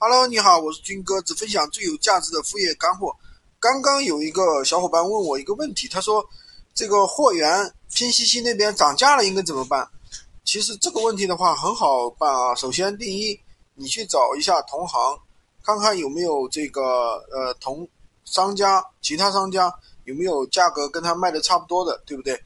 Hello，你好，我是军哥，只分享最有价值的副业干货。刚刚有一个小伙伴问我一个问题，他说这个货源拼夕夕那边涨价了，应该怎么办？其实这个问题的话很好办啊。首先，第一，你去找一下同行，看看有没有这个呃同商家、其他商家有没有价格跟他卖的差不多的，对不对？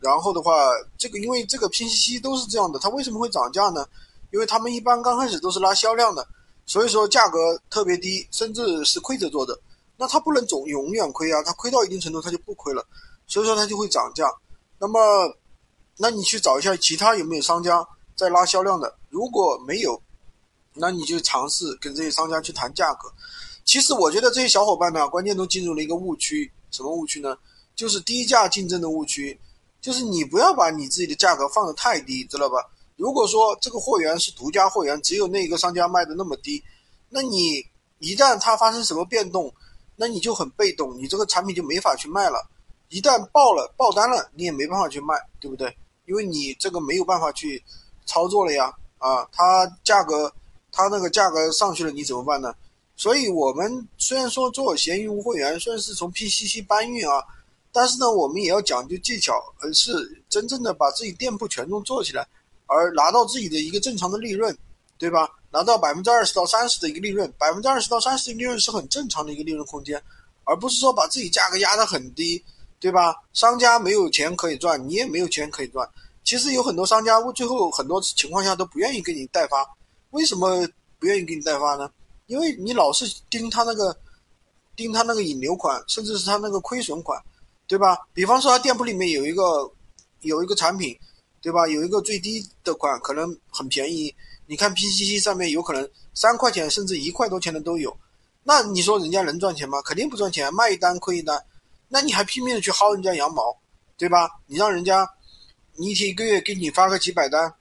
然后的话，这个因为这个拼夕夕都是这样的，它为什么会涨价呢？因为他们一般刚开始都是拉销量的。所以说价格特别低，甚至是亏着做的，那它不能总永远亏啊，它亏到一定程度它就不亏了，所以说它就会涨价。那么，那你去找一下其他有没有商家在拉销量的，如果没有，那你就尝试跟这些商家去谈价格。其实我觉得这些小伙伴呢，关键都进入了一个误区，什么误区呢？就是低价竞争的误区，就是你不要把你自己的价格放得太低，知道吧？如果说这个货源是独家货源，只有那一个商家卖的那么低，那你一旦它发生什么变动，那你就很被动，你这个产品就没法去卖了。一旦爆了爆单了，你也没办法去卖，对不对？因为你这个没有办法去操作了呀。啊，它价格它那个价格上去了，你怎么办呢？所以我们虽然说做闲鱼无货源算是从 PCC 搬运啊，但是呢，我们也要讲究技巧，而是真正的把自己店铺权重做起来。而拿到自己的一个正常的利润，对吧？拿到百分之二十到三十的一个利润，百分之二十到三十的利润是很正常的一个利润空间，而不是说把自己价格压得很低，对吧？商家没有钱可以赚，你也没有钱可以赚。其实有很多商家最后很多情况下都不愿意给你代发，为什么不愿意给你代发呢？因为你老是盯他那个，盯他那个引流款，甚至是他那个亏损款，对吧？比方说他店铺里面有一个有一个产品。对吧？有一个最低的款可能很便宜，你看 PCC 上面有可能三块钱甚至一块多钱的都有，那你说人家能赚钱吗？肯定不赚钱，卖一单亏一单，那你还拼命的去薅人家羊毛，对吧？你让人家，你一天一个月给你发个几百单，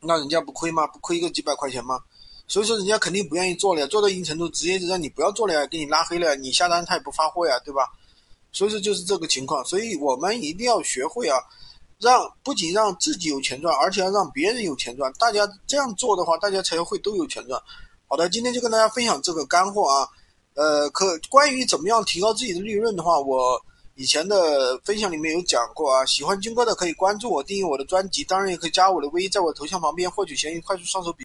那人家不亏吗？不亏个几百块钱吗？所以说人家肯定不愿意做了，做到一定程度直接就让你不要做了呀，给你拉黑了呀，你下单他也不发货呀，对吧？所以说就是这个情况，所以我们一定要学会啊。让不仅让自己有钱赚，而且要让别人有钱赚。大家这样做的话，大家才会都有钱赚。好的，今天就跟大家分享这个干货啊。呃，可关于怎么样提高自己的利润的话，我以前的分享里面有讲过啊。喜欢军哥的可以关注我，订阅我的专辑，当然也可以加我的微，在我头像旁边获取闲鱼快速上手笔。